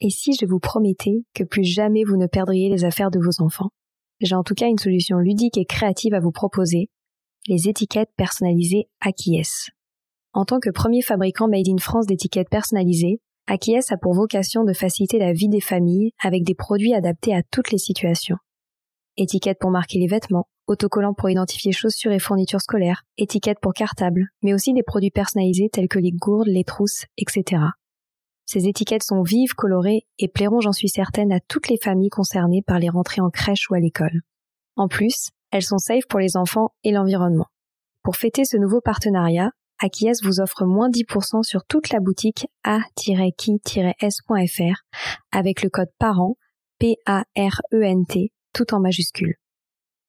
Et si je vous promettais que plus jamais vous ne perdriez les affaires de vos enfants J'ai en tout cas une solution ludique et créative à vous proposer, les étiquettes personnalisées Akies. En tant que premier fabricant made in France d'étiquettes personnalisées, Akies a pour vocation de faciliter la vie des familles avec des produits adaptés à toutes les situations. Étiquettes pour marquer les vêtements, autocollants pour identifier chaussures et fournitures scolaires, étiquettes pour cartables, mais aussi des produits personnalisés tels que les gourdes, les trousses, etc. Ces étiquettes sont vives, colorées et plairont, j'en suis certaine, à toutes les familles concernées par les rentrées en crèche ou à l'école. En plus, elles sont safe pour les enfants et l'environnement. Pour fêter ce nouveau partenariat, Akies vous offre moins 10% sur toute la boutique a-qui-s.fr avec le code PARENT, P-A-R-E-N-T, tout en majuscule.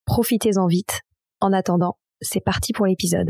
Profitez-en vite. En attendant, c'est parti pour l'épisode.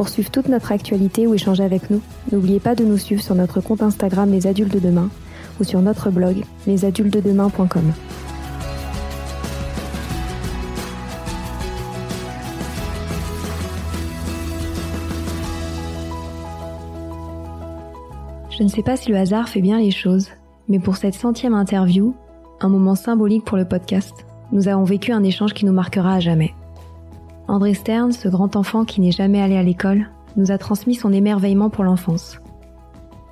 Pour suivre toute notre actualité ou échanger avec nous, n'oubliez pas de nous suivre sur notre compte Instagram Les Adultes de Demain ou sur notre blog lesadultesdedemain.com. Je ne sais pas si le hasard fait bien les choses, mais pour cette centième interview, un moment symbolique pour le podcast, nous avons vécu un échange qui nous marquera à jamais. André Stern, ce grand enfant qui n'est jamais allé à l'école, nous a transmis son émerveillement pour l'enfance.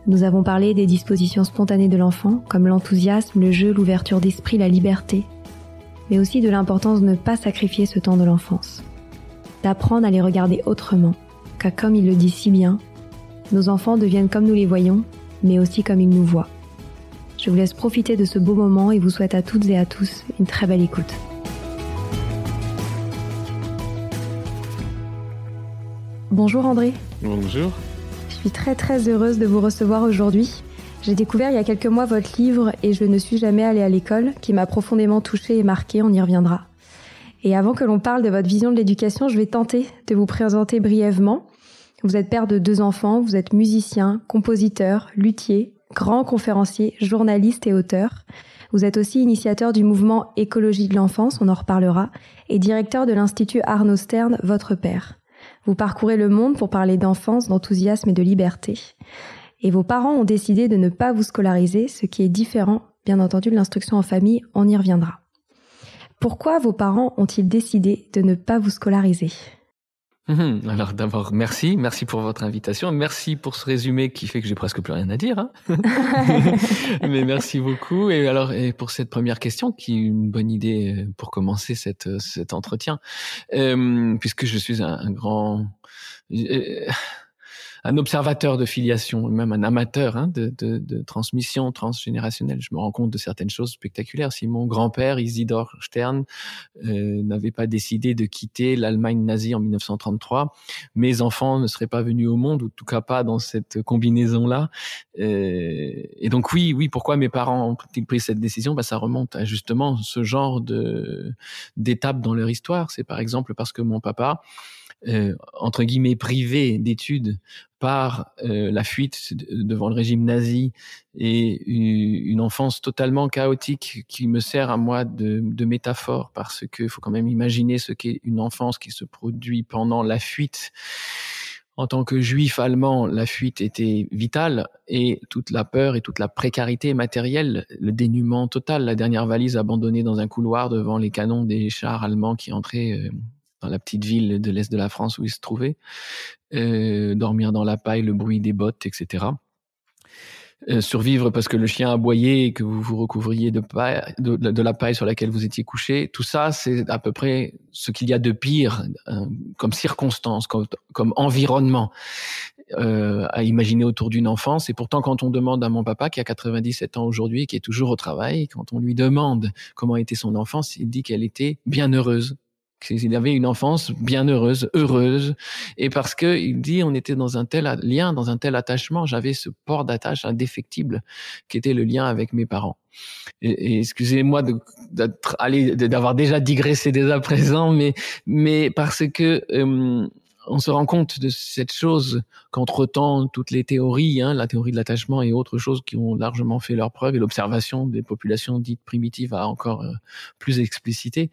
Nous avons parlé des dispositions spontanées de l'enfant, comme l'enthousiasme, le jeu, l'ouverture d'esprit, la liberté, mais aussi de l'importance de ne pas sacrifier ce temps de l'enfance, d'apprendre à les regarder autrement, car comme il le dit si bien, nos enfants deviennent comme nous les voyons, mais aussi comme ils nous voient. Je vous laisse profiter de ce beau moment et vous souhaite à toutes et à tous une très belle écoute. Bonjour André. Bonjour. Je suis très très heureuse de vous recevoir aujourd'hui. J'ai découvert il y a quelques mois votre livre Et je ne suis jamais allée à l'école, qui m'a profondément touchée et marquée, on y reviendra. Et avant que l'on parle de votre vision de l'éducation, je vais tenter de vous présenter brièvement. Vous êtes père de deux enfants, vous êtes musicien, compositeur, luthier, grand conférencier, journaliste et auteur. Vous êtes aussi initiateur du mouvement Écologie de l'enfance, on en reparlera, et directeur de l'Institut Arnaud Stern, votre père. Vous parcourez le monde pour parler d'enfance, d'enthousiasme et de liberté. Et vos parents ont décidé de ne pas vous scolariser, ce qui est différent, bien entendu, de l'instruction en famille, on y reviendra. Pourquoi vos parents ont-ils décidé de ne pas vous scolariser? Mhm. Alors d'abord, merci, merci pour votre invitation, merci pour ce résumé qui fait que j'ai presque plus rien à dire. Hein Mais merci beaucoup. Et alors, et pour cette première question, qui est une bonne idée euh, pour commencer cette, euh, cet entretien, euh, puisque je suis un, un grand euh, un observateur de filiation, même un amateur hein, de, de, de, transmission transgénérationnelle. Je me rends compte de certaines choses spectaculaires. Si mon grand-père, Isidore Stern, euh, n'avait pas décidé de quitter l'Allemagne nazie en 1933, mes enfants ne seraient pas venus au monde, ou en tout cas pas dans cette combinaison-là. Euh, et donc oui, oui, pourquoi mes parents ont-ils pris cette décision? Bah, Ça remonte à justement ce genre d'étapes dans leur histoire. C'est par exemple parce que mon papa, euh, entre guillemets privé d'études par euh, la fuite devant le régime nazi et une enfance totalement chaotique qui me sert à moi de, de métaphore parce que faut quand même imaginer ce qu'est une enfance qui se produit pendant la fuite. En tant que juif allemand, la fuite était vitale et toute la peur et toute la précarité matérielle, le dénuement total, la dernière valise abandonnée dans un couloir devant les canons des chars allemands qui entraient euh, dans la petite ville de l'est de la France où il se trouvait, euh, dormir dans la paille, le bruit des bottes, etc. Euh, survivre parce que le chien aboyait et que vous vous recouvriez de, paille, de, la paille sur laquelle vous étiez couché. Tout ça, c'est à peu près ce qu'il y a de pire euh, comme circonstance, comme, comme environnement euh, à imaginer autour d'une enfance. Et pourtant, quand on demande à mon papa, qui a 97 ans aujourd'hui, qui est toujours au travail, quand on lui demande comment était son enfance, il dit qu'elle était bien heureuse il avait une enfance bien heureuse, heureuse, et parce que il dit on était dans un tel lien, dans un tel attachement, j'avais ce port d'attache indéfectible qui était le lien avec mes parents. Et, et excusez-moi d'avoir déjà digressé dès à présent, mais mais parce que euh, on se rend compte de cette chose qu'entre-temps, toutes les théories, hein, la théorie de l'attachement et autres choses qui ont largement fait leur preuve, et l'observation des populations dites primitives a encore euh, plus explicité,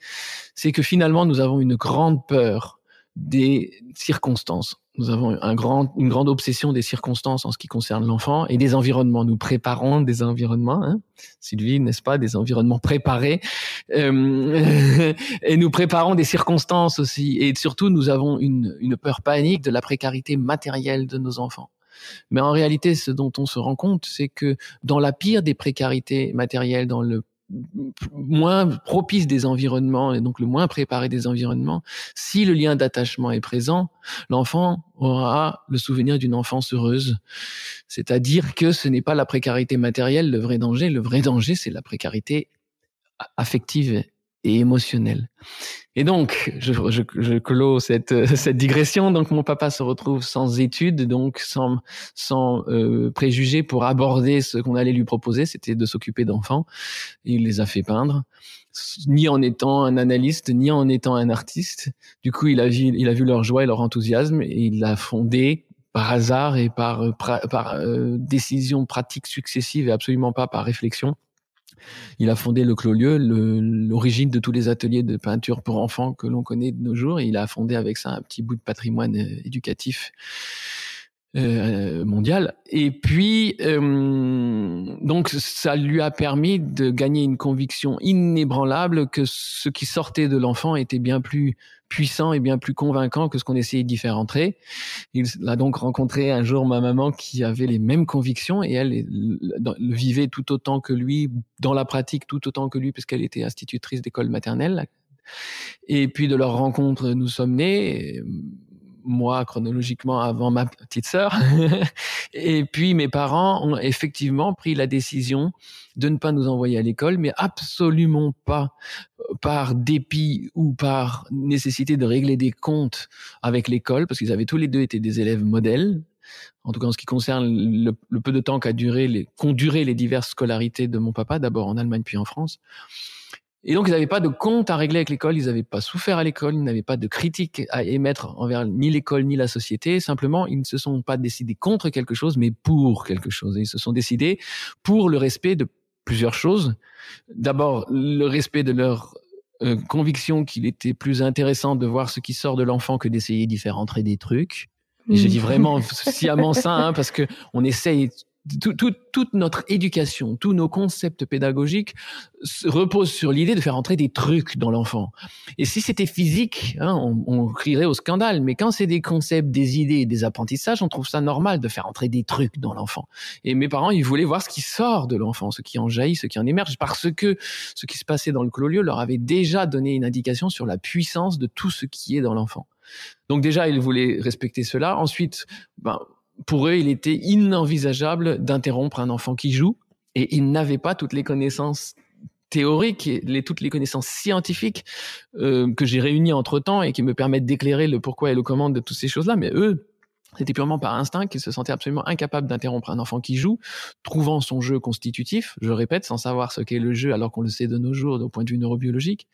c'est que finalement, nous avons une grande peur des circonstances. Nous avons un grand, une grande obsession des circonstances en ce qui concerne l'enfant et des environnements. Nous préparons des environnements, hein, Sylvie, n'est-ce pas, des environnements préparés. Euh, et nous préparons des circonstances aussi. Et surtout, nous avons une, une peur panique de la précarité matérielle de nos enfants. Mais en réalité, ce dont on se rend compte, c'est que dans la pire des précarités matérielles, dans le moins propice des environnements et donc le moins préparé des environnements, si le lien d'attachement est présent, l'enfant aura le souvenir d'une enfance heureuse. C'est-à-dire que ce n'est pas la précarité matérielle le vrai danger, le vrai danger c'est la précarité affective et émotionnelle. Et donc, je, je, je clôt cette, cette digression. Donc, mon papa se retrouve sans études, donc sans, sans euh, préjugés pour aborder ce qu'on allait lui proposer, c'était de s'occuper d'enfants. Il les a fait peindre, ni en étant un analyste, ni en étant un artiste. Du coup, il a vu, il a vu leur joie et leur enthousiasme, et il a fondé par hasard et par, par, par euh, décision pratique successive et absolument pas par réflexion il a fondé le Clos-Lieu, l'origine de tous les ateliers de peinture pour enfants que l'on connaît de nos jours. Et il a fondé avec ça un petit bout de patrimoine euh, éducatif euh, mondial. Et puis, euh, donc, ça lui a permis de gagner une conviction inébranlable que ce qui sortait de l'enfant était bien plus puissant et bien plus convaincant que ce qu'on essayait d'y faire entrer. Il a donc rencontré un jour ma maman qui avait les mêmes convictions et elle le vivait tout autant que lui, dans la pratique tout autant que lui, puisqu'elle était institutrice d'école maternelle. Et puis de leur rencontre, nous sommes nés moi chronologiquement avant ma petite sœur. et puis mes parents ont effectivement pris la décision de ne pas nous envoyer à l'école, mais absolument pas euh, par dépit ou par nécessité de régler des comptes avec l'école, parce qu'ils avaient tous les deux été des élèves modèles. En tout cas, en ce qui concerne le, peu de temps qu'a duré les, qu'ont duré les diverses scolarités de mon papa, d'abord en Allemagne puis en France. Et donc, ils n'avaient pas de compte à régler avec l'école, ils n'avaient pas souffert à l'école, ils n'avaient pas de critique à émettre envers ni l'école ni la société. Simplement, ils ne se sont pas décidés contre quelque chose, mais pour quelque chose. Et ils se sont décidés pour le respect de plusieurs choses. D'abord, le respect de leur euh, conviction qu'il était plus intéressant de voir ce qui sort de l'enfant que d'essayer d'y faire entrer des trucs. Et je dis vraiment sciemment ça, hein, parce que on essaye toute notre éducation, tous nos concepts pédagogiques reposent sur l'idée de faire entrer des trucs dans l'enfant. Et si c'était physique, hein, on, on, crierait au scandale. Mais quand c'est des concepts, des idées, des apprentissages, on trouve ça normal de faire entrer des trucs dans l'enfant. Et mes parents, ils voulaient voir ce qui sort de l'enfant, ce qui en jaillit, ce qui en émerge, parce que ce qui se passait dans le clos-lieu leur avait déjà donné une indication sur la puissance de tout ce qui est dans l'enfant. Donc déjà, ils voulaient respecter cela. Ensuite, ben, pour eux, il était inenvisageable d'interrompre un enfant qui joue et ils n'avaient pas toutes les connaissances théoriques et toutes les connaissances scientifiques euh, que j'ai réunies entre temps et qui me permettent d'éclairer le pourquoi et le comment de toutes ces choses-là. Mais eux, c'était purement par instinct qu'ils se sentaient absolument incapables d'interrompre un enfant qui joue, trouvant son jeu constitutif, je répète, sans savoir ce qu'est le jeu alors qu'on le sait de nos jours au point de vue neurobiologique.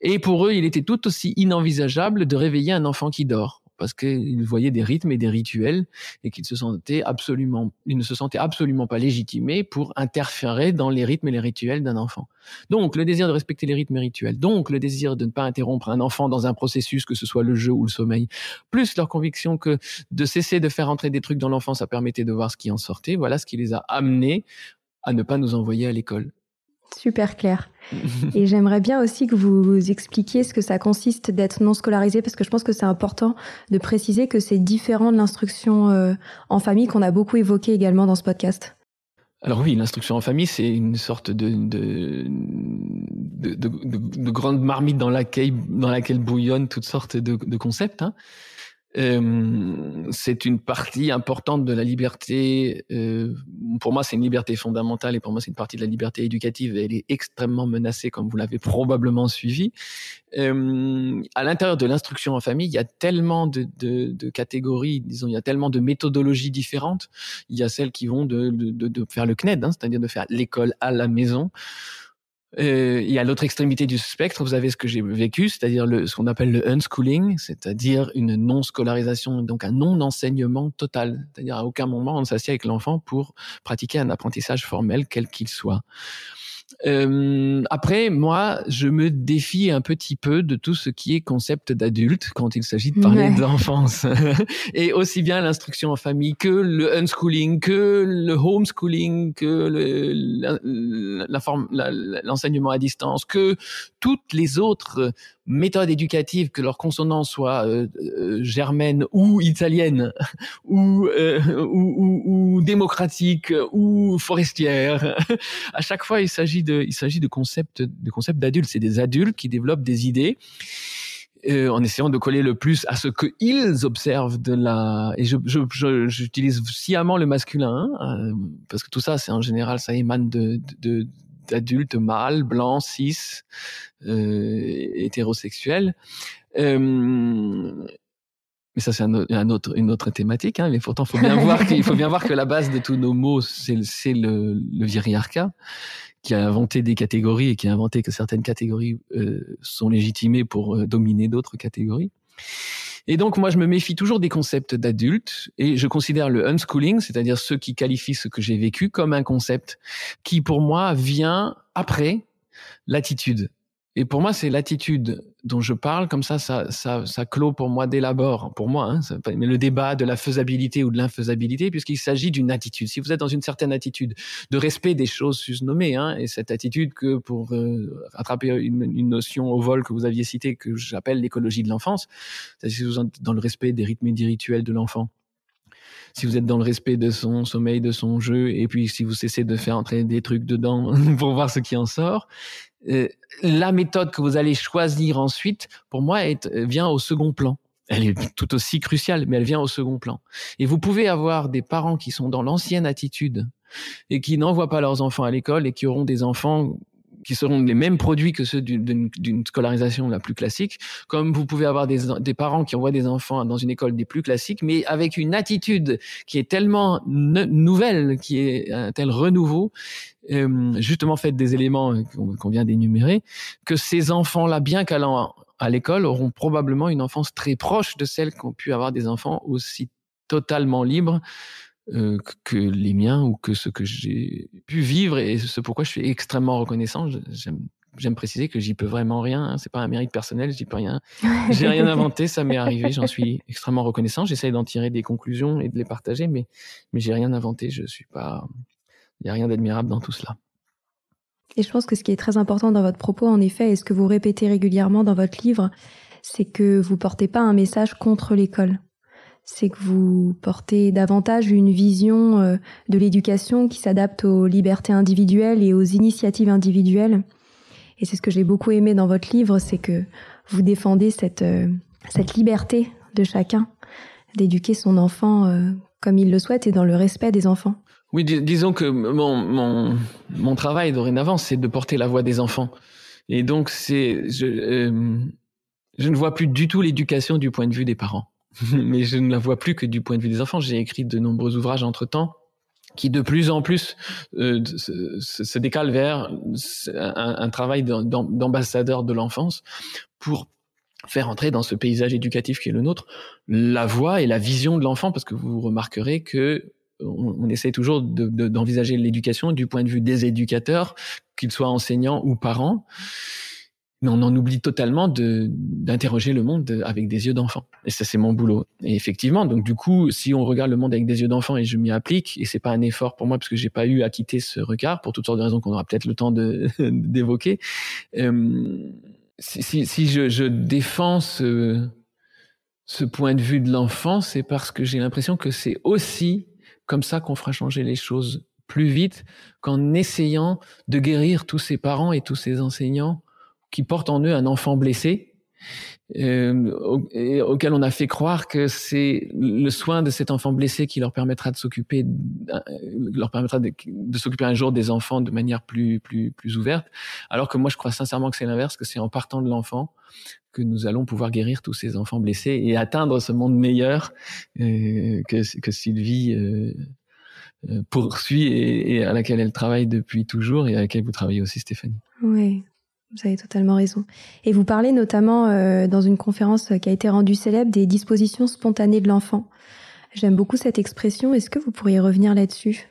Et pour eux, il était tout aussi inenvisageable de réveiller un enfant qui dort parce qu'ils voyaient des rythmes et des rituels et qu'ils se sentaient absolument, ils ne se sentaient absolument pas légitimés pour interférer dans les rythmes et les rituels d'un enfant. Donc, le désir de respecter les rythmes et rituels, donc le désir de ne pas interrompre un enfant dans un processus, que ce soit le jeu ou le sommeil, plus leur conviction que de cesser de faire entrer des trucs dans l'enfant, ça permettait de voir ce qui en sortait. Voilà ce qui les a amenés à ne pas nous envoyer à l'école. Super clair. Et j'aimerais bien aussi que vous expliquiez ce que ça consiste d'être non scolarisé, parce que je pense que c'est important de préciser que c'est différent de l'instruction euh, en famille qu'on a beaucoup évoqué également dans ce podcast. Alors oui, l'instruction en famille, c'est une sorte de, de, de, de, grande marmite dans laquelle, dans laquelle bouillonnent toutes sortes de, concepts. Hein. C'est une partie importante de la liberté. Euh, pour moi, c'est une liberté fondamentale et pour moi, c'est une partie de la liberté éducative. elle est extrêmement menacée, comme vous l'avez probablement suivi. Euh, à l'intérieur de l'instruction en famille, il y a tellement de, de, de, catégories, disons, il y a tellement de méthodologies différentes. Il y a celles qui vont de, de faire le CNED, hein, c'est-à-dire de faire l'école à la maison. Euh, y a l'autre extrémité du spectre, vous avez ce que j'ai vécu, c'est-à-dire le, ce qu'on appelle le unschooling, c'est-à-dire une non-scolarisation, donc un non-enseignement total. C'est-à-dire à aucun moment on s'assied avec l'enfant pour pratiquer un apprentissage formel, quel qu'il soit. Euh, après, moi, je me défie un petit peu de tout ce qui est concept d'adulte quand il s'agit de parler d'enfance. Et aussi bien l'instruction en famille que le unschooling, que le homeschooling, que l'enseignement à distance, que toutes les autres méthodes éducatives, que leur consonance soit euh, euh, germaine ou italienne, ou, euh, ou, ou, ou, démocratique, ou forestière, à chaque fois, il s'agit de, il s'agit de concepts, de concepts d'adultes. C'est des adultes qui développent des idées. Euh, en essayant de coller le plus à ce qu'ils observent de la et je j'utilise sciemment le masculin hein, parce que tout ça c'est en général ça émane de, de, adultes mâles, blancs, cis, euh, hétérosexuels. Euh, mais ça, c'est un, autre, une autre thématique. Hein, mais pourtant, faut bien voir qu'il faut bien voir que la base de tous nos mots, c'est le, le qui a inventé des catégories et qui a inventé que certaines catégories euh, sont légitimées pour euh, dominer d'autres catégories. Et donc, moi, je me méfie toujours des concepts d'adultes et je considère le unschooling, c'est-à-dire ceux qui qualifient ce que j'ai vécu comme un concept qui, pour moi, vient après l'attitude. Et pour moi, c'est l'attitude dont je parle, comme ça, ça, ça, ça clôt pour moi dès l'abord, pour moi, hein, mais le débat de la faisabilité ou de l'infaisabilité, puisqu'il s'agit d'une attitude. Si vous êtes dans une certaine attitude de respect des choses susnommées, hein, et cette attitude que pour euh, attraper une, une, notion au vol que vous aviez citée, que j'appelle l'écologie de l'enfance, c'est-à-dire si vous êtes dans le respect des rythmes et des rituels de l'enfant, si vous êtes dans le respect de son sommeil, de son jeu, et puis si vous cessez de faire entrer des trucs dedans pour voir ce qui en sort, euh, la méthode que vous allez choisir ensuite, pour moi, euh, vient au second plan. Elle est tout aussi cruciale, mais elle vient au second plan. Et vous pouvez avoir des parents qui sont dans l'ancienne attitude et qui n'envoient pas leurs enfants à l'école et qui auront des enfants qui seront les mêmes produits que ceux d'une scolarisation la plus classique, comme vous pouvez avoir des, parents qui envoient des enfants dans une école des plus classiques, mais avec une attitude qui est tellement nouvelle, qui est un tel renouveau, euh, justement fait des éléments qu'on vient d'énumérer, que ces enfants-là, bien qu'allant à l'école, auront probablement une enfance très proche de celle qu'ont pu avoir des enfants aussi totalement libres euh, que les miens ou que ce que j'ai pu vivre et ce pourquoi je suis extrêmement reconnaissant. J'aime j'aime préciser que j'y peux vraiment rien. Hein. C'est pas un mérite personnel, j'y peux rien. J'ai rien inventé, ça m'est arrivé. J'en suis extrêmement reconnaissant. J'essaye d'en tirer des conclusions et de les partager, mais mais j'ai rien inventé. Je suis pas. Il y a rien d'admirable dans tout cela. Et je pense que ce qui est très important dans votre propos, en effet, et ce que vous répétez régulièrement dans votre livre, c'est que vous portez pas un message contre l'école. C'est que vous portez davantage une vision euh, de l'éducation qui s'adapte aux libertés individuelles et aux initiatives individuelles. Et c'est ce que j'ai beaucoup aimé dans votre livre, c'est que vous défendez cette, euh, liberté de chacun d'éduquer son enfant euh, comme il le souhaite et dans le respect des enfants. Oui, disons que mon, travail dorénavant, c'est de porter la voix des enfants. Et donc, c'est, je ne vois plus du tout l'éducation du point de vue des parents. Mais je ne la vois plus que du point de vue des enfants. J'ai écrit de nombreux ouvrages entre-temps qui de plus en plus euh, se, décalent vers un, travail d'ambassadeur de l'enfance pour faire entrer dans ce paysage éducatif qui est le nôtre la voix et la vision de l'enfant, parce que vous remarquerez que on, essaie toujours d'envisager de, l'éducation du point de vue des éducateurs, qu'ils soient enseignants ou parents. Mais on en oublie totalement d'interroger le monde avec des yeux d'enfant. Et ça, c'est mon boulot. Et effectivement, donc du coup, si on regarde le monde avec des yeux d'enfant et je m'y applique, et c'est pas un effort pour moi parce que j'ai pas eu à quitter ce regard pour toutes sortes de raisons qu'on aura peut-être le temps d'évoquer. Euh, si, si, si je, je, défends ce, ce point de vue de l'enfant, c'est parce que j'ai l'impression que c'est aussi comme ça qu'on fera changer les choses plus vite qu'en essayant de guérir tous ces parents et tous ces enseignants qui portent en eux un enfant blessé euh, auquel on a fait croire que c'est le soin de cet enfant blessé qui leur permettra de s'occuper euh, leur permettra de, de s'occuper un jour des enfants de manière plus plus plus ouverte alors que moi je crois sincèrement que c'est l'inverse que c'est en partant de l'enfant que nous allons pouvoir guérir tous ces enfants blessés et atteindre ce monde meilleur euh, que, que Sylvie euh, euh, poursuit et, et, à laquelle elle travaille depuis toujours et à laquelle vous travaillez aussi Stéphanie. Oui, vous avez totalement raison. Et vous parlez notamment euh, dans une conférence qui a été rendue célèbre des dispositions spontanées de l'enfant. J'aime beaucoup cette expression. Est-ce que vous pourriez revenir là-dessus?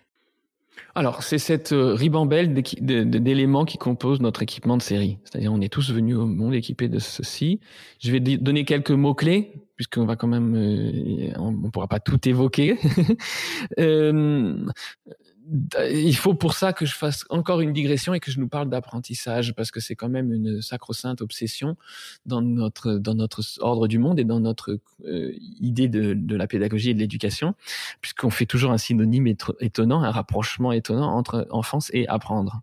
Alors, c'est cette euh, ribambelle d'éléments qui composent notre équipement de série. C'est-à-dire, on est tous venus au monde équipés de ceci. Je vais donner quelques mots-clés, puisqu'on va quand même... Euh, on ne pourra pas tout évoquer. euh, il faut pour ça que je fasse encore une digression et que je nous parle d'apprentissage parce que c'est quand même une sacro-sainte obsession dans notre dans notre ordre du monde et dans notre euh, idée de, de, la pédagogie et de l'éducation puisqu'on fait toujours un synonyme étonnant, un rapprochement étonnant entre enfance et apprendre.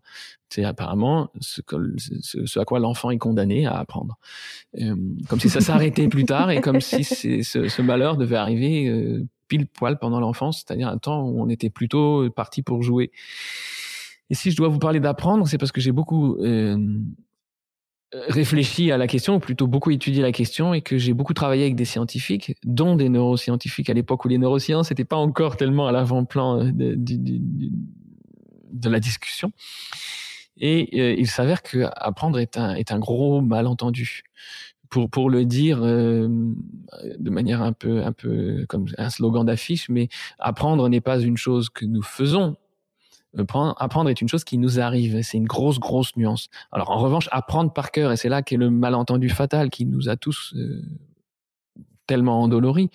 C'est apparemment ce, que, ce, à quoi l'enfant est condamné à apprendre. Euh, comme si ça s'arrêtait plus tard et comme si ce, ce, malheur devait arriver euh, pile poil pendant l'enfance, c'est-à-dire un temps où on était plutôt parti pour jouer. Et si je dois vous parler d'apprendre, c'est parce que j'ai beaucoup euh, réfléchi à la question, ou plutôt beaucoup étudié la question, et que j'ai beaucoup travaillé avec des scientifiques, dont des neuroscientifiques à l'époque où les neurosciences n'étaient pas encore tellement à l'avant-plan euh, de, de, la discussion. Et euh, il s'avère que apprendre est un, est un gros malentendu pour pour le dire euh, de manière un peu un peu comme un slogan d'affiche, mais apprendre n'est pas une chose que nous faisons. Apprendre est une chose qui nous arrive. C'est une grosse grosse nuance. Alors en revanche, apprendre par cœur, et c'est là qu'est le malentendu fatal qui nous a tous euh, tellement endoloris,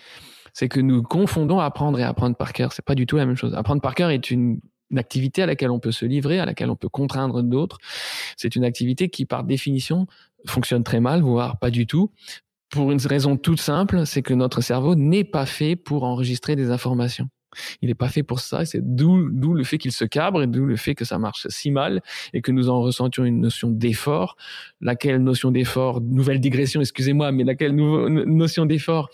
c'est que nous confondons apprendre et apprendre par cœur. C'est pas du tout la même chose. Apprendre par cœur est une une activité à laquelle on peut se livrer, à laquelle on peut contraindre d'autres. C'est une activité qui, par définition, fonctionne très mal, voire pas du tout, pour une raison toute simple, c'est que notre cerveau n'est pas fait pour enregistrer des informations. Il n'est pas fait pour ça, c'est d'où le fait qu'il se cabre et d'où le fait que ça marche si mal et que nous en ressentions une notion d'effort, laquelle notion d'effort, nouvelle digression, excusez-moi, mais laquelle notion d'effort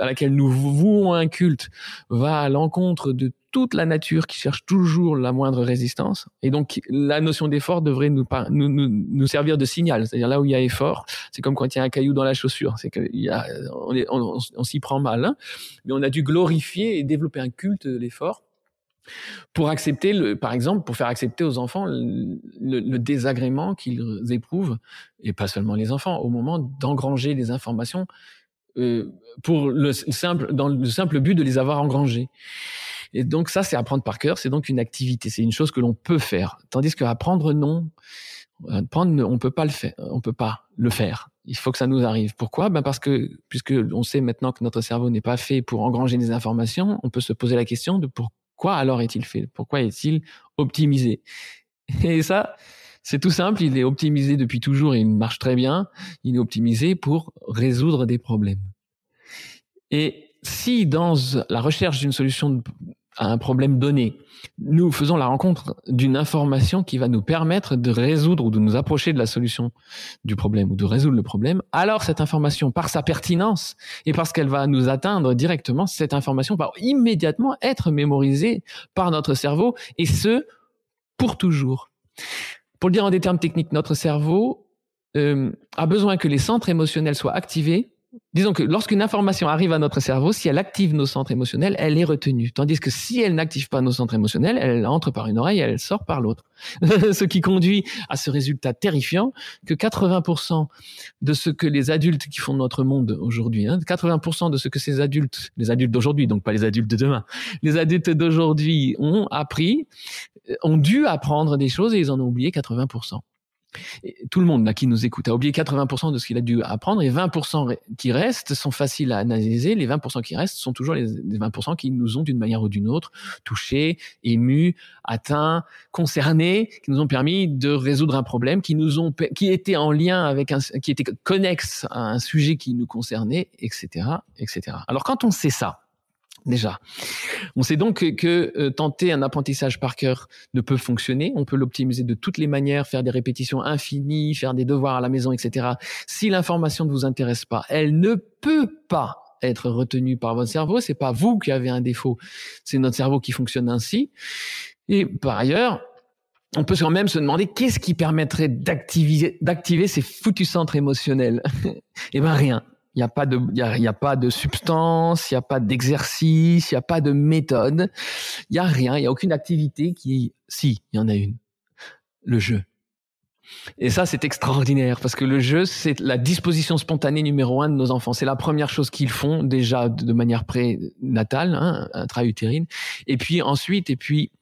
à laquelle nous vouons un culte va à l'encontre de toute la nature qui cherche toujours la moindre résistance. Et donc, la notion d'effort devrait nous, nous, nous, servir de signal. C'est-à-dire là où il y a effort, c'est comme quand il y a un caillou dans la chaussure. C'est qu'il y a, on, s'y prend mal. Hein mais on a dû glorifier et développer un culte de l'effort pour accepter, le, par exemple, pour faire accepter aux enfants le désagrément qu'ils éprouvent, et pas seulement les enfants, au moment d'engranger des informations euh, pour le simple, dans le simple but de les avoir engrangées. Et donc ça, c'est apprendre par cœur, c'est donc une activité, c'est une chose que l'on peut faire. Tandis que apprendre non, Prendre, on peut pas le faire. On peut pas le faire. Il faut que ça nous arrive. Pourquoi? Ben parce que puisque on sait maintenant que notre cerveau n'est pas fait pour engranger des informations, on peut se poser la question de pourquoi alors est-il fait? Pourquoi est-il optimisé? Et ça, c'est tout simple. Il est optimisé depuis toujours et il marche très bien. Il est optimisé pour résoudre des problèmes. Et si dans la recherche d'une solution à un problème donné, nous faisons la rencontre d'une information qui va nous permettre de résoudre ou de nous approcher de la solution du problème ou de résoudre le problème, alors cette information, par sa pertinence et parce qu'elle va nous atteindre directement, cette information va immédiatement être mémorisée par notre cerveau et ce, pour toujours. Pour le dire en des termes techniques, notre cerveau euh, a besoin que les centres émotionnels soient activés disons que lorsqu'une information arrive à notre cerveau, si elle active nos centres émotionnels, elle est retenue. Tandis que si elle n'active pas nos centres émotionnels, elle entre par une oreille et elle sort par l'autre. ce qui conduit à ce résultat terrifiant que 80% de ce que les adultes qui font notre monde aujourd'hui, hein, 80% de ce que ces adultes, les adultes d'aujourd'hui, donc pas les adultes de demain, les adultes d'aujourd'hui ont appris, ont dû apprendre des choses et ils en ont oublié 80% tout le monde là qui nous écoute a oublié 80% de ce qu'il a dû apprendre et 20% qui restent sont faciles à analyser. Les 20% qui restent sont toujours les 20% qui nous ont d'une manière ou d'une autre touchés, émus, atteints, concernés, qui nous ont permis de résoudre un problème, qui nous ont, qui était en lien avec un, qui était connexe à un sujet qui nous concernait, etc., etc. Alors quand on sait ça, déjà. On sait donc que, euh, tenter un apprentissage par cœur ne peut fonctionner. On peut l'optimiser de toutes les manières, faire des répétitions infinies, faire des devoirs à la maison, etc. Si l'information ne vous intéresse pas, elle ne peut pas être retenue par votre cerveau. C'est pas vous qui avez un défaut, c'est notre cerveau qui fonctionne ainsi. Et par ailleurs, on peut quand même se demander qu'est-ce qui permettrait d'activer, d'activer ces foutus centres émotionnels? eh ben rien. Il n'y a pas de, il y a, pas de substance, il n'y a pas d'exercice, il n'y a pas de méthode, il n'y a rien, il n'y a aucune activité qui, si, il y en a une, le jeu. Et ça, c'est extraordinaire parce que le jeu, c'est la disposition spontanée numéro un de nos enfants. C'est la première chose qu'ils font déjà de manière prénatale, hein, intra-utérine. Et puis ensuite, et puis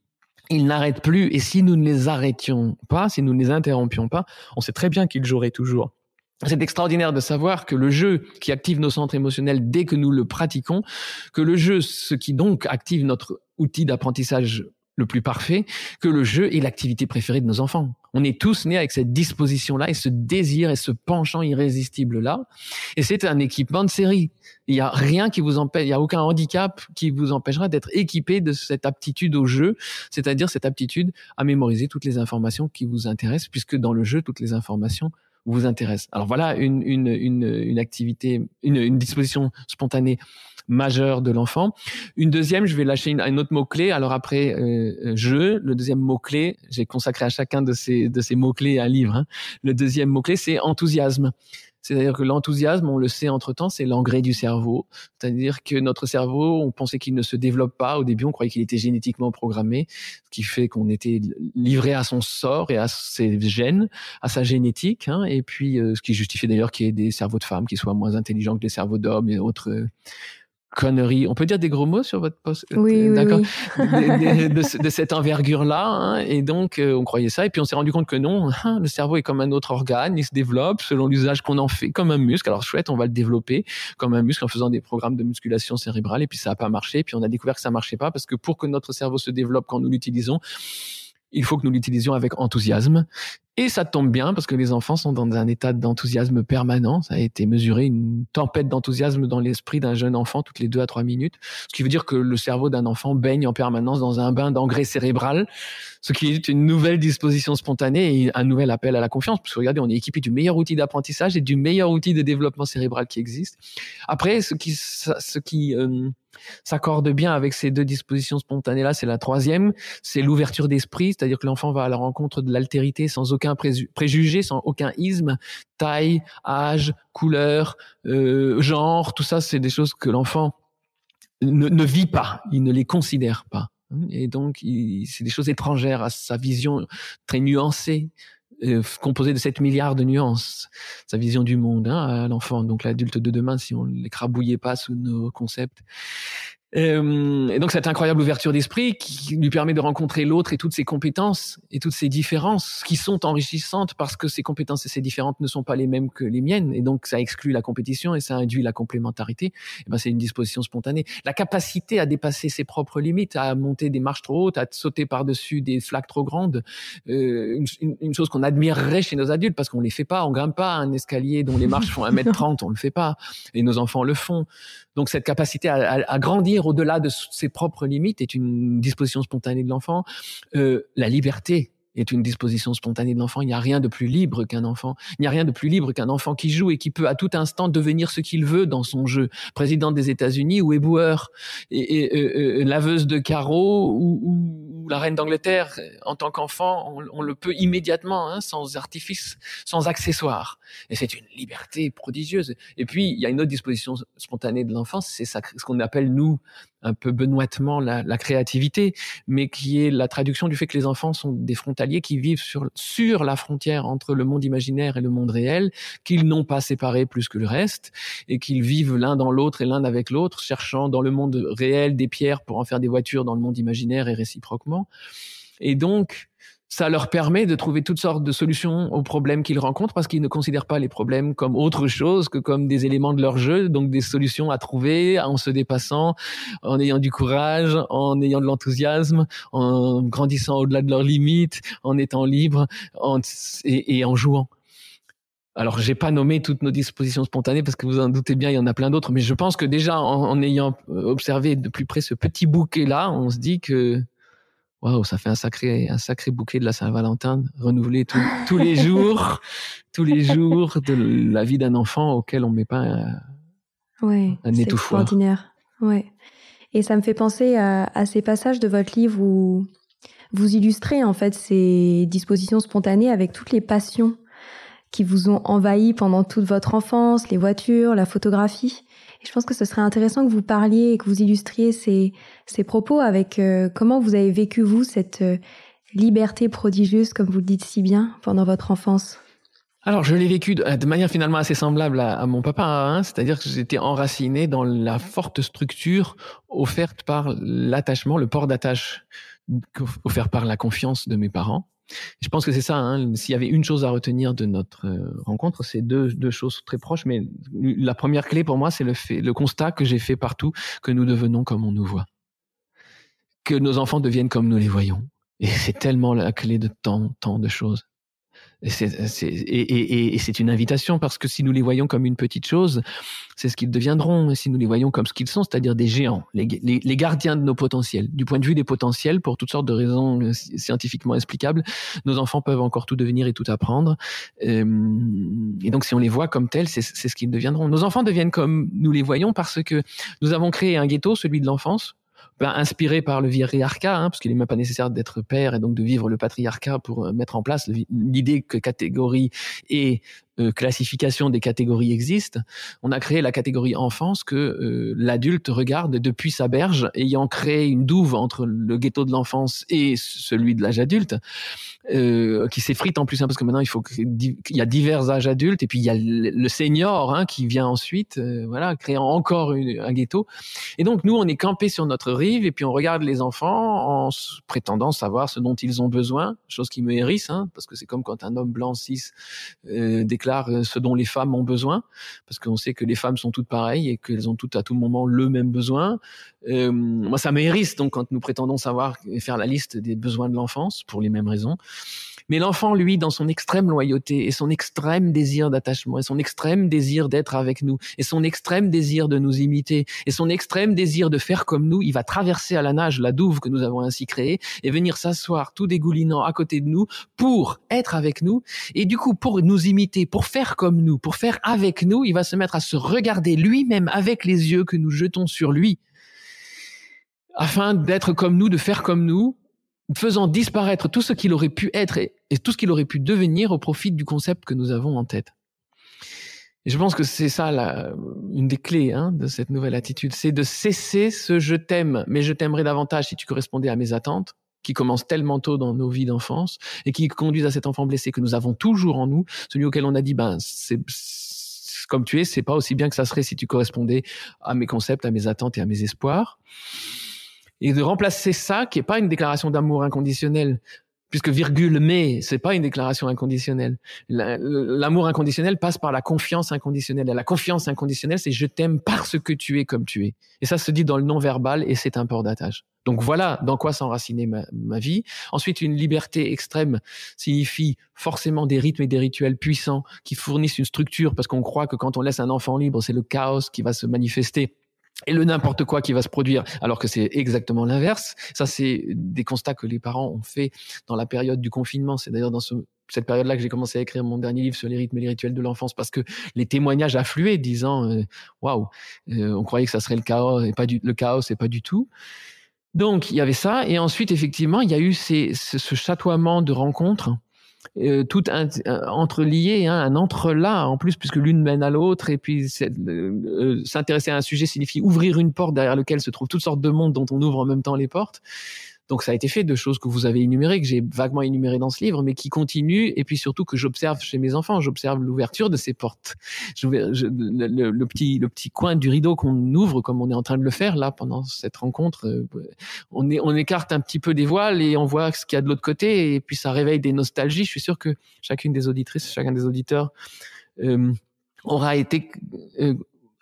ils n'arrêtent plus. Et si nous ne les arrêtions pas, si nous ne les interrompions pas, on sait très bien qu'ils joueraient toujours. C'est extraordinaire de savoir que le jeu qui active nos centres émotionnels dès que nous le pratiquons, que le jeu, ce qui donc active notre outil d'apprentissage le plus parfait, que le jeu est l'activité préférée de nos enfants. On est tous nés avec cette disposition-là et ce désir et ce penchant irrésistible-là. Et c'est un équipement de série. Il n'y a rien qui vous empêche, il n'y a aucun handicap qui vous empêchera d'être équipé de cette aptitude au jeu, c'est-à-dire cette aptitude à mémoriser toutes les informations qui vous intéressent, puisque dans le jeu, toutes les informations vous intéresse. Alors voilà une, une, une, une activité, une, une, disposition spontanée majeure de l'enfant. Une deuxième, je vais lâcher une, un autre mot-clé. Alors après, euh, jeu, le deuxième mot-clé, j'ai consacré à chacun de ces, de ces mots-clés un livre. Hein. Le deuxième mot-clé, c'est enthousiasme. C'est-à-dire que l'enthousiasme, on le sait entre-temps, c'est l'engrais du cerveau. C'est-à-dire que notre cerveau, on pensait qu'il ne se développe pas. Au début, on croyait qu'il était génétiquement programmé, ce qui fait qu'on était livré à son sort et à ses gènes, à sa génétique. Hein. et puis, euh, ce qui justifie d'ailleurs qu'il y ait des cerveaux de femmes qui soient moins intelligents que les cerveaux d'hommes et autres euh, conneries. On peut dire des gros mots sur votre poste? Oui, d'accord. De, cette envergure-là. Hein, et donc, euh, on croyait ça. Et puis, on s'est rendu compte que non, hein, le cerveau est comme un autre organe. Il se développe selon l'usage qu'on en fait, comme un muscle. Alors, chouette, on va le développer comme un muscle en faisant des programmes de musculation cérébrale. Et puis, ça n'a pas marché. Et puis, on a découvert que ça marchait pas parce que pour que notre cerveau se développe quand nous l'utilisons, il faut que nous l'utilisions avec enthousiasme. Et ça tombe bien parce que les enfants sont dans un état d'enthousiasme permanent. Ça a été mesuré, une tempête d'enthousiasme dans l'esprit d'un jeune enfant toutes les deux à trois minutes. Ce qui veut dire que le cerveau d'un enfant baigne en permanence dans un bain d'engrais cérébral, ce qui est une nouvelle disposition spontanée et un nouvel appel à la confiance. Parce que regardez, on est équipé du meilleur outil d'apprentissage et du meilleur outil de développement cérébral qui existe. Après, ce qui, ce qui, euh, s'accorde bien avec ces deux dispositions spontanées-là. C'est la troisième, c'est l'ouverture d'esprit, c'est-à-dire que l'enfant va à la rencontre de l'altérité sans aucun préjugé, sans aucun isme, taille, âge, couleur, euh, genre, tout ça, c'est des choses que l'enfant ne, vit pas, il ne les considère pas. Et donc, c'est des choses étrangères à sa vision très nuancée composé de 7 milliards de nuances, sa vision du monde hein, à l'enfant, donc l'adulte de demain, si on l'écrabouillait pas sous nos concepts. Euh, et donc cette incroyable ouverture d'esprit qui lui permet de rencontrer l'autre et toutes ses compétences et toutes ses différences qui sont enrichissantes parce que ces compétences et ces différentes ne sont pas les mêmes que les miennes et donc ça exclut la compétition et ça induit la complémentarité. Et ben c'est une disposition spontanée. La capacité à dépasser ses propres limites, à monter des marches trop hautes, à sauter par-dessus des flaques trop grandes, euh, une, chose qu'on admirerait chez nos adultes parce qu'on les fait pas, on grimpe pas un escalier dont les marches font 1m30, on le fait pas et nos enfants le font. Donc cette capacité à grandir au-delà de ses propres limites est une disposition spontanée de l'enfant. Euh, la liberté est une disposition spontanée de l'enfant. Il n'y a rien de plus libre qu'un enfant. Il n'y a rien de plus libre qu'un enfant qui joue et qui peut à tout instant devenir ce qu'il veut dans son jeu. Président des États-Unis ou éboueur, et, euh, euh, laveuse de carreaux ou, ou la reine d'Angleterre. En tant qu'enfant, on, le peut immédiatement, hein, sans artifice, sans accessoire. Et c'est une liberté prodigieuse. Et puis, il y a une autre disposition spontanée de l'enfance, c'est ce qu'on appelle, nous, un peu benoîtement la, la, créativité, mais qui est la traduction du fait que les enfants sont des frontaliers qui vivent sur, sur la frontière entre le monde imaginaire et le monde réel, qu'ils n'ont pas séparé plus que le reste, et qu'ils vivent l'un dans l'autre et l'un avec l'autre, cherchant dans le monde réel des pierres pour en faire des voitures dans le monde imaginaire et réciproquement. Et donc, ça leur permet de trouver toutes sortes de solutions aux problèmes qu'ils rencontrent parce qu'ils ne considèrent pas les problèmes comme autre chose que comme des éléments de leur jeu, donc des solutions à trouver en se dépassant, en ayant du courage, en ayant de l'enthousiasme, en grandissant au-delà de leurs limites, en étant libres en, et, et en jouant. Alors, j'ai pas nommé toutes nos dispositions spontanées parce que vous en doutez bien, il y en a plein d'autres. Mais je pense que déjà, en, ayant observé de plus près ce petit bouquet-là, on se dit que waouh, ça fait un sacré, un sacré bouquet de la Saint-Valentin, renouvelé tout, tous les jours, tous les jours de la vie d'un enfant auquel on met pas un, ouais, un étouffoir. extraordinaire. Ouais. Et ça me fait penser à, à, ces passages de votre livre où vous illustrez en fait ces dispositions spontanées avec toutes les passions qui vous ont envahi pendant toute votre enfance, les voitures, la photographie. Je pense que ce serait intéressant que vous parliez et que vous illustriez ces, ces propos avec euh, comment vous avez vécu, vous, cette euh, liberté prodigieuse, comme vous le dites si bien, pendant votre enfance? Alors, je l'ai vécu de, de, manière finalement assez semblable à, à mon papa, hein, c'est-à-dire que j'étais enraciné dans la forte structure offerte par l'attachement, le port d'attache offert par la confiance de mes parents. Je pense que c'est ça. Hein. S'il y avait une chose à retenir de notre euh, rencontre, c'est deux, choses très proches. Mais la première clé pour moi, c'est le le constat que j'ai fait partout que nous devenons comme on nous voit, que nos enfants deviennent comme nous les voyons. Et c'est tellement la clé de tant, tant de choses. Et c'est une invitation parce que si nous les voyons comme une petite chose, c'est ce qu'ils deviendront. Et si nous les voyons comme ce qu'ils sont, c'est-à-dire des géants, les, les, les, gardiens de nos potentiels. Du point de vue des potentiels, pour toutes sortes de raisons euh, scientifiquement explicables, nos enfants peuvent encore tout devenir et tout apprendre. Euh, et donc, si on les voit comme tels, c'est ce qu'ils deviendront. Nos enfants deviennent comme nous les voyons parce que nous avons créé un ghetto, celui de l'enfance, ben, inspiré par le viriarcat, hein, parce qu'il n'est même pas nécessaire d'être père et donc de vivre le patriarcat pour euh, mettre en place l'idée que catégorie et euh, classification des catégories existent. On a créé la catégorie enfance que euh, l'adulte regarde depuis sa berge, ayant créé une douve entre le ghetto de l'enfance et celui de l'âge adulte, euh, qui s'effrite en plus, hein, parce que maintenant il faut qu'il y a divers âges adultes, et puis il y a le, senior hein, qui vient ensuite, euh, voilà, créant encore une, un ghetto. Et donc nous, on est campé sur notre rive, et puis on regarde les enfants en prétendant savoir ce dont ils ont besoin, chose qui me hérisse, hein, parce que c'est comme quand un homme blanc cis euh, déclare ce dont les femmes ont besoin, parce qu'on sait que les femmes sont toutes pareilles et qu'elles ont toutes à tout moment le même besoin. Euh, moi, ça m'hérisse donc quand nous prétendons savoir faire la liste des besoins de l'enfance pour les mêmes raisons. Mais l'enfant, lui, dans son extrême loyauté et son extrême désir d'attachement et son extrême désir d'être avec nous et son extrême désir de nous imiter et son extrême désir de faire comme nous, il va traverser à la nage la douve que nous avons ainsi créée et venir s'asseoir tout dégoulinant à côté de nous pour être avec nous. Et du coup pour nous imiter, pour faire comme nous, pour faire avec nous, il va se mettre à se regarder lui-même avec les yeux que nous jetons sur lui afin d'être comme nous, de faire comme nous, faisant disparaître tout ce qu'il aurait pu être et, tout ce qu'il aurait pu devenir au profit du concept que nous avons en tête. Et je pense que c'est ça la, une des clés hein, de cette nouvelle attitude, c'est de cesser ce je t'aime, mais je t'aimerais davantage si tu correspondais à mes attentes, qui commencent tellement tôt dans nos vies d'enfance et qui conduisent à cet enfant blessé que nous avons toujours en nous, celui auquel on a dit ben c'est comme tu es, c'est pas aussi bien que ça serait si tu correspondais à mes concepts, à mes attentes et à mes espoirs. Et de remplacer ça, qui est pas une déclaration d'amour inconditionnel, puisque virgule mais c'est pas une déclaration inconditionnelle. L'amour inconditionnel passe par la confiance inconditionnelle. Et la confiance inconditionnelle, c'est je t'aime parce que tu es comme tu es. Et ça se dit dans le non verbal et c'est un port d'attache. Donc voilà dans quoi s'enraciner ma, ma, vie. Ensuite, une liberté extrême signifie forcément des rythmes et des rituels puissants qui fournissent une structure parce qu'on croit que quand on laisse un enfant libre, c'est le chaos qui va se manifester et le n'importe quoi qui va se produire, alors que c'est exactement l'inverse. Ça, c'est des constats que les parents ont fait dans la période du confinement. C'est d'ailleurs dans cette période-là que j'ai commencé à écrire mon dernier livre sur les rythmes et les rituels de l'enfance, parce que les témoignages affluaient, disant euh, waouh, euh, on croyait que ça serait le chaos et pas du le chaos et pas du tout. Donc il y avait ça, et ensuite effectivement il y a eu ces, ce chatoiement de rencontres euh, tout un, entrelié, hein, un entrelac en plus, puisque l'une mène à l'autre. Et puis euh, s'intéresser à un sujet signifie ouvrir une porte derrière lequel se trouvent toutes sortes de mondes dont on ouvre en même temps les portes. Donc ça a été fait de choses que vous avez énumérées, que j'ai vaguement énumérées dans ce livre, mais qui continuent, et puis surtout que j'observe chez mes enfants, j'observe l'ouverture de ces portes. Le, petit, le petit coin du rideau qu'on ouvre, comme on est en train de le faire là pendant cette rencontre, euh, on écarte un petit peu des voiles et on voit ce qu'il y a de l'autre côté, et puis ça réveille des nostalgies. Je suis sûr que chacune des auditrices, chacun des auditeurs euh, aura été euh,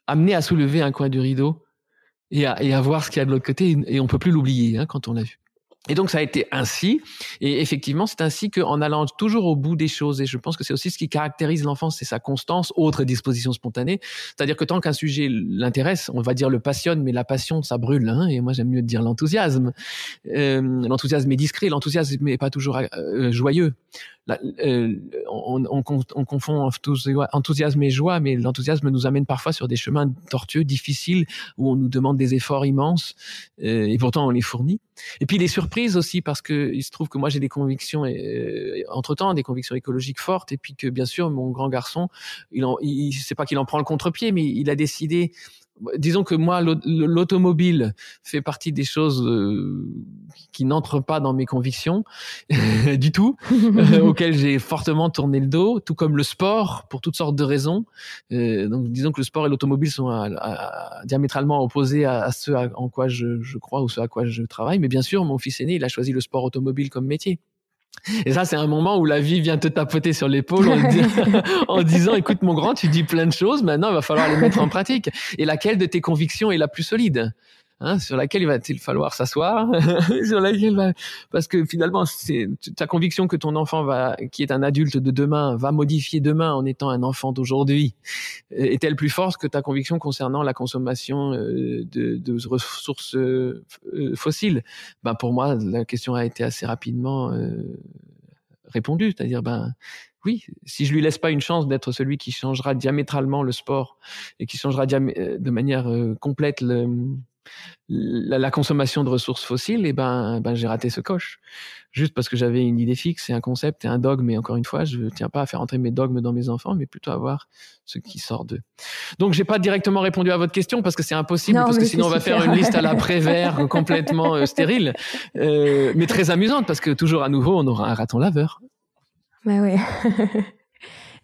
amené à soulever un coin du rideau et à, et à voir ce qu'il y a de l'autre côté, et on peut plus l'oublier hein, quand on l'a vu. Et donc ça a été ainsi, et effectivement c'est ainsi qu'en allant toujours au bout des choses, et je pense que c'est aussi ce qui caractérise l'enfance, c'est sa constance, autre disposition spontanée, c'est-à-dire que tant qu'un sujet l'intéresse, on va dire le passionne, mais la passion ça brûle, hein, et moi j'aime mieux dire l'enthousiasme. Euh, l'enthousiasme est discret, l'enthousiasme n'est pas toujours euh, joyeux. Euh, on, on, on, confond enthousiasme et joie, mais l'enthousiasme nous amène parfois sur des chemins tortueux, difficiles, où on nous demande des efforts immenses, euh, et pourtant on les fournit. Et puis les surprises aussi, parce que il se trouve que moi j'ai des convictions, euh, entre temps, des convictions écologiques fortes, et puis que bien sûr mon grand garçon, il, en, il c'est pas qu'il en prend le contre-pied, mais il a décidé disons que moi, l'automobile fait partie des choses euh, qui n'entrent pas dans mes convictions du tout, euh, auxquelles j'ai fortement tourné le dos, tout comme le sport, pour toutes sortes de raisons. Euh, donc, disons que le sport et l'automobile sont diamétralement opposés à, ce en quoi je, je, crois ou ce à quoi je travaille. Mais bien sûr, mon fils aîné, il a choisi le sport automobile comme métier. Et ça, c'est un moment où la vie vient te tapoter sur l'épaule en, disant, écoute, mon grand, tu dis plein de choses, maintenant, il va falloir les mettre en pratique. Et laquelle de tes convictions est la plus solide? Hein, sur laquelle il va-t-il falloir s'asseoir, sur laquelle va... parce que finalement, c'est ta conviction que ton enfant va, qui est un adulte de demain, va modifier demain en étant un enfant d'aujourd'hui, euh, est-elle plus forte que ta conviction concernant la consommation euh, de, ressources euh, fossiles? Ben pour moi, la question a été assez rapidement répondue, c'est-à-dire ben oui, si je lui laisse pas une chance d'être celui qui changera diamétralement le sport et qui changera de manière complète le, la, consommation de ressources fossiles, et eh ben, ben j'ai raté ce coche. Juste parce que j'avais une idée fixe et un concept et un dogme. Et encore une fois, je ne tiens pas à faire entrer mes dogmes dans mes enfants, mais plutôt à voir ce qui sort d'eux. Donc, j'ai pas directement répondu à votre question parce que c'est impossible, parce que sinon on va faire une liste à la Prévert complètement euh, stérile, euh, mais très amusante parce que toujours à nouveau, on aura un raton laveur. Bah ouais.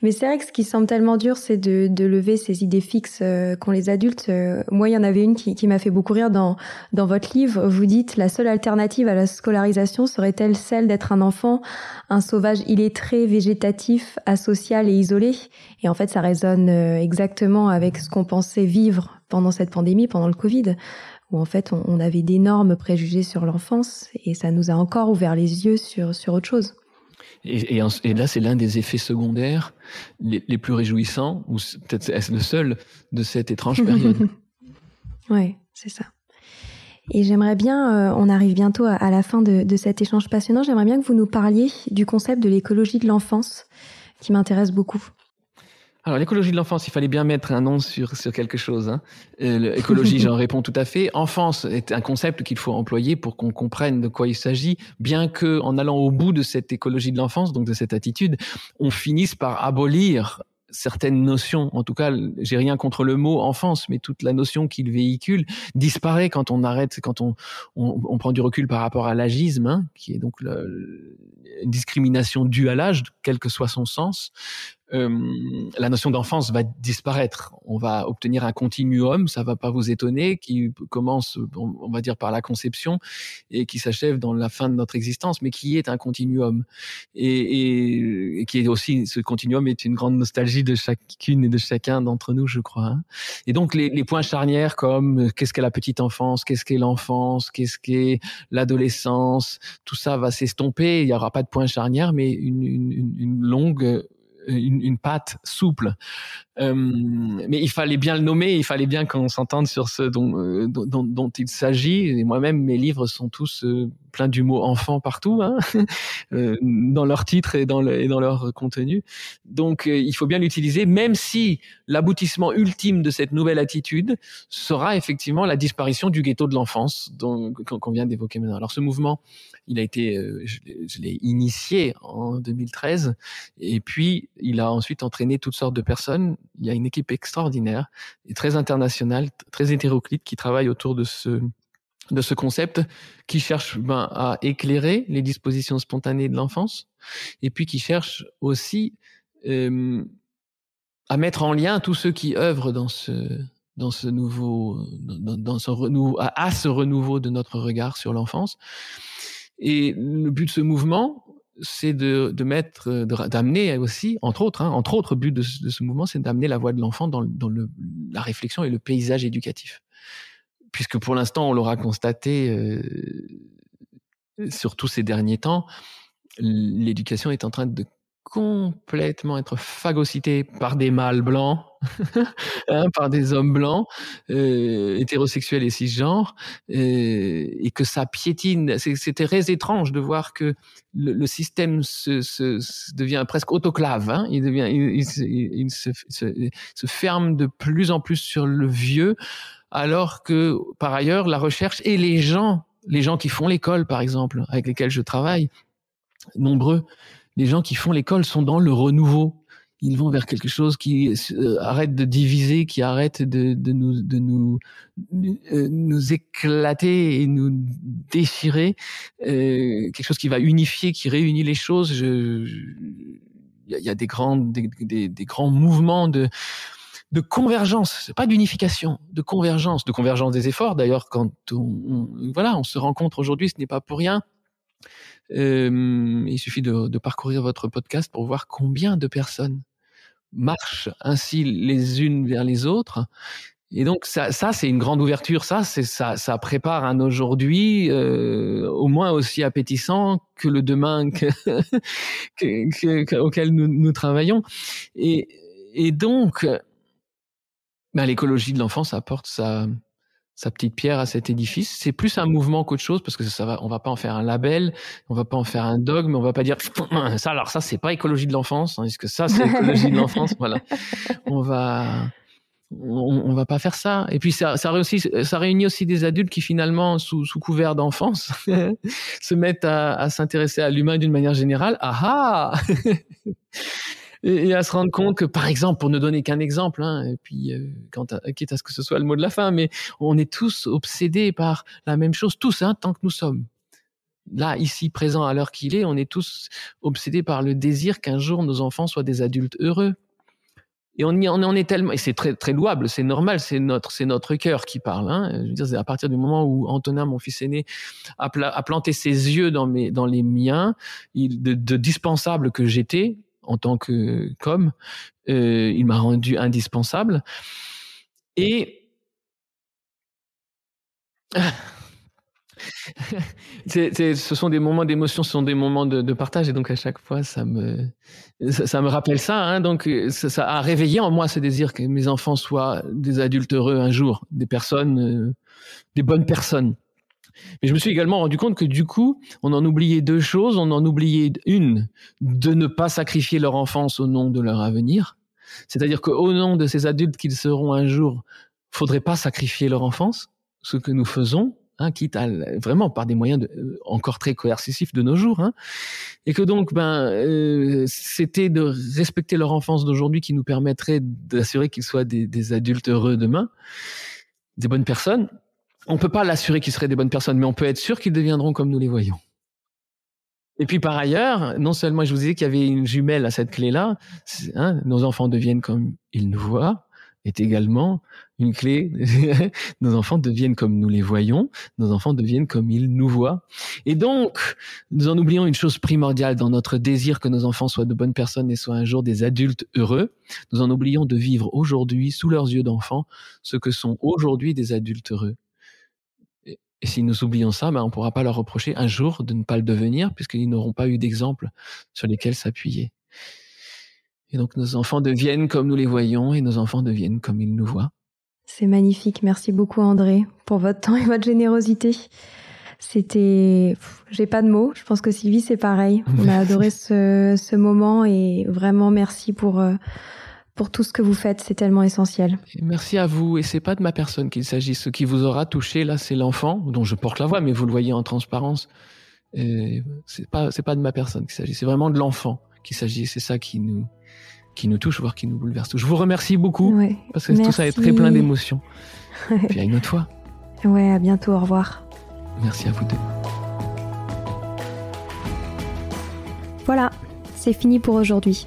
Mais c'est vrai que ce qui semble tellement dur, c'est de, de, lever ces idées fixes euh, qu'ont les adultes. Euh, moi, il y en avait une qui, qui m'a fait beaucoup rire dans, dans votre livre. Vous dites la seule alternative à la scolarisation serait-elle celle d'être un enfant, un sauvage illettré, végétatif, asocial et isolé? Et en fait, ça résonne euh, exactement avec ce qu'on pensait vivre pendant cette pandémie, pendant le Covid où en fait on, on avait d'énormes préjugés sur l'enfance et ça nous a encore ouvert les yeux sur, sur autre chose. Et, là, c'est l'un des effets secondaires les, plus réjouissants, ou peut-être est-ce le seul, de cette étrange période. ouais, c'est ça. Et j'aimerais bien, euh, on arrive bientôt à, la fin de, cet échange passionnant, j'aimerais bien que vous nous parliez du concept de l'écologie de l'enfance, qui m'intéresse beaucoup. Alors l'écologie de l'enfance, il fallait bien mettre un nom sur, sur quelque chose. Hein. Euh, l'écologie, j'en réponds tout à fait. Enfance est un concept qu'il faut employer pour qu'on comprenne de quoi il s'agit, bien que en allant au bout de cette écologie de l'enfance, donc de cette attitude, on finisse par abolir certaines notions, en tout cas, j'ai rien contre le mot enfance, mais toute la notion qu'il véhicule disparaît quand on arrête, quand on, on, on prend du recul par rapport à l'agisme, hein, qui est donc une discrimination due à l'âge, quel que soit son sens. Euh, la notion d'enfance va disparaître. On va obtenir un continuum, ça va pas vous étonner, qui commence, on va dire, par la conception et qui s'achève dans la fin de notre existence, mais qui est un continuum et, et, qui est aussi ce continuum est une grande nostalgie de chacune et de chacun d'entre nous, je crois. Hein. Et donc les, les points charnières comme qu'est-ce qu'est la petite enfance, qu'est-ce qu'est l'enfance, qu'est-ce qu'est l'adolescence, tout ça va s'estomper. Il n'y aura pas de points charnières, mais une, une, une longue une, une patte souple. Euh, mais il fallait bien le nommer, il fallait bien qu'on s'entende sur ce dont, euh, dont, dont il s'agit. Et moi-même, mes livres sont tous euh, plein du mot enfant partout, hein, dans leur titre et dans, le, et dans leur contenu. Donc, il faut bien l'utiliser, même si l'aboutissement ultime de cette nouvelle attitude sera effectivement la disparition du ghetto de l'enfance qu'on vient d'évoquer maintenant. Alors, ce mouvement, il a été, je l'ai initié en 2013, et puis il a ensuite entraîné toutes sortes de personnes il y a une équipe extraordinaire et très internationale, très hétéroclite qui travaille autour de ce de ce concept, qui cherche ben, à éclairer les dispositions spontanées de l'enfance, et puis qui cherche aussi euh, à mettre en lien tous ceux qui œuvrent dans ce dans ce nouveau dans, dans ce renouveau à, ce renouveau de notre regard sur l'enfance. Et le but de ce mouvement, c'est de, de mettre, d'amener aussi, entre autres, hein, entre autres buts de, de ce mouvement, c'est d'amener la voix de l'enfant dans, dans le, la réflexion et le paysage éducatif. Puisque pour l'instant, on l'aura constaté, euh, surtout ces derniers temps, l'éducation est en train de complètement être phagocyté par des mâles blancs, hein, par des hommes blancs, euh, hétérosexuels et cisgenres, euh, et que ça piétine. C'était très étrange de voir que le, le système se, se, se, devient presque autoclave. Hein. Il devient, il, il, se, se, ferme de plus en plus sur le vieux, alors que par ailleurs la recherche et les gens, les gens qui font l'école par exemple, avec lesquels je travaille, nombreux les gens qui font l'école sont dans le renouveau. Ils vont vers quelque chose qui euh, arrête de diviser, qui arrête de, nous, de nous, euh, nous éclater et nous déchirer. Euh, quelque chose qui va unifier, qui réunit les choses. Il y, a des grands, des, grands mouvements de de convergence, pas d'unification, de convergence, de convergence des efforts. D'ailleurs, quand on, voilà, on se rencontre aujourd'hui, ce n'est pas pour rien. Il suffit de, parcourir votre podcast pour voir combien de personnes marchent ainsi les unes vers les autres. Et donc ça, ça c'est une grande ouverture. Ça, c'est ça, ça prépare un aujourd'hui euh, au moins aussi appétissant que le demain que, que, auquel nous, nous travaillons. Et, et donc, ben, l'écologie de l'enfance apporte sa, sa petite pierre à cet édifice. C'est plus un mouvement qu'autre chose parce que ça va, on va pas en faire un label, on va pas en faire un dogme, on va pas dire ça. Alors ça, c'est pas écologie de l'enfance, tandis que ça, c'est écologie de l'enfance. Voilà, on va, on, on, va pas faire ça. Et puis ça, ça, réussit, ça réunit aussi des adultes qui finalement, sous, sous couvert d'enfance, se mettent à, à s'intéresser à l'humain d'une manière générale. Ah ah et, à se rendre compte que, par exemple, pour ne donner qu'un exemple, hein, et puis euh, quitte à ce que ce soit le mot de la fin, mais on est tous obsédés par la même chose, tous, hein, tant que nous sommes. Là, ici, présent à l'heure qu'il est, on est tous obsédés par le désir qu'un jour nos enfants soient des adultes heureux. Et on, y, en est tellement, et c'est très très louable, c'est normal, c'est notre c'est notre cœur qui parle. Hein. Je veux dire, c'est à partir du moment où Antonin, mon fils aîné, a, pla, a planté ses yeux dans mes dans les miens, de, de dispensable que j'étais, en tant que com, euh, il m'a rendu indispensable. Et ce sont des moments d'émotion, ce sont des moments de, de, partage, et donc à chaque fois, ça me, ça, ça me rappelle ça. Hein, donc, ça, ça, a réveillé en moi ce désir que mes enfants soient des adultes heureux un jour, des personnes, euh, des bonnes personnes. Mais je me suis également rendu compte que du coup, on en oubliait deux choses. On en oubliait une, de ne pas sacrifier leur enfance au nom de leur avenir. C'est-à-dire qu'au nom de ces adultes qu'ils seront un jour, faudrait pas sacrifier leur enfance, ce que nous faisons, hein, quitte à vraiment par des moyens euh, encore très coercitifs de nos jours, hein, et que donc ben euh, c'était de respecter leur enfance d'aujourd'hui qui nous permettrait d'assurer qu'ils soient des adultes heureux demain, des bonnes personnes, on peut pas l'assurer qu'ils seraient des bonnes personnes, mais on peut être sûr qu'ils deviendront comme nous les voyons. Et puis par ailleurs, non seulement je vous disais qu'il y avait une jumelle à cette clé-là, hein, nos enfants deviennent comme ils nous voient, est également une clé. nos enfants deviennent comme nous les voyons, nos enfants deviennent comme ils nous voient. Et donc, nous en oublions une chose primordiale dans notre désir que nos enfants soient de bonnes personnes et soient un jour des adultes heureux. Nous en oublions de vivre aujourd'hui, sous leurs yeux d'enfants, ce que sont aujourd'hui des adultes heureux. Et si nous oublions ça, ben on ne pourra pas leur reprocher un jour de ne pas le devenir, puisqu'ils n'auront pas eu d'exemple sur lesquels s'appuyer. Et donc nos enfants deviennent comme nous les voyons et nos enfants deviennent comme ils nous voient. C'est magnifique. Merci beaucoup André pour votre temps et votre générosité. C'était, j'ai pas de mots. Je pense que Sylvie c'est pareil. On a adoré ce, ce moment et vraiment merci pour euh, pour tout ce que vous faites. C'est tellement essentiel. merci à vous. Et c'est pas de ma personne qu'il s'agit. Ce qui vous aura touché là, c'est l'enfant dont je porte la voix, mais vous le voyez en transparence. C'est pas c'est pas de ma personne qu'il s'agit. C'est vraiment de l'enfant qu'il s'agit. C'est ça qui nous qui nous touche, voire qui nous bouleverse. Je vous remercie beaucoup parce que tout ça est très plein d'émotions. Puis à une autre fois. Ouais, à bientôt. Au revoir. Merci à vous deux. Voilà, c'est fini pour aujourd'hui.